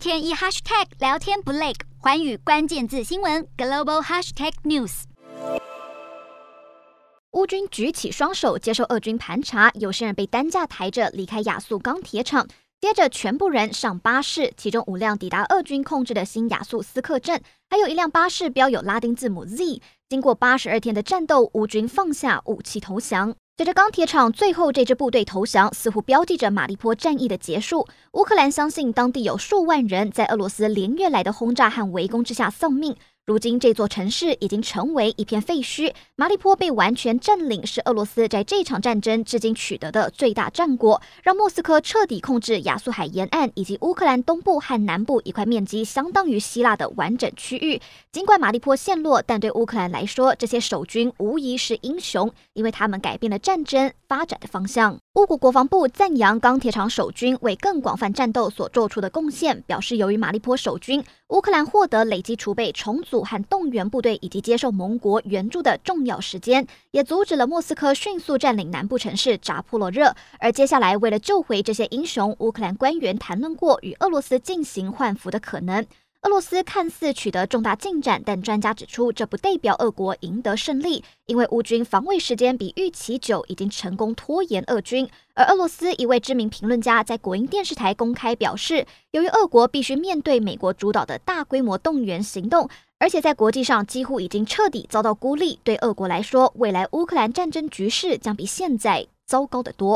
天一 hashtag 聊天不累，寰宇关键字新闻 global hashtag news。乌军举起双手接受俄军盘查，有些人被担架抬着离开亚速钢铁厂，接着全部人上巴士，其中五辆抵达俄军控制的新亚速斯克镇，还有一辆巴士标有拉丁字母 Z。经过八十二天的战斗，乌军放下武器投降。随着钢铁厂最后这支部队投降，似乎标记着马利坡战役的结束。乌克兰相信当地有数万人在俄罗斯连月来的轰炸和围攻之下丧命。如今这座城市已经成为一片废墟，马利坡被完全占领，是俄罗斯在这场战争至今取得的最大战果，让莫斯科彻底控制亚速海沿岸以及乌克兰东部和南部一块面积相当于希腊的完整区域。尽管马利坡陷落，但对乌克兰来说，这些守军无疑是英雄，因为他们改变了战争发展的方向。乌国国防部赞扬钢铁厂守军为更广泛战斗所做出的贡献，表示由于马利坡守军，乌克兰获得累积储备、重组和动员部队以及接受盟国援助的重要时间，也阻止了莫斯科迅速占领南部城市扎波罗热。而接下来，为了救回这些英雄，乌克兰官员谈论过与俄罗斯进行换俘的可能。俄罗斯看似取得重大进展，但专家指出，这不代表俄国赢得胜利，因为乌军防卫时间比预期久，已经成功拖延俄军。而俄罗斯一位知名评论家在国营电视台公开表示，由于俄国必须面对美国主导的大规模动员行动，而且在国际上几乎已经彻底遭到孤立，对俄国来说，未来乌克兰战争局势将比现在糟糕得多。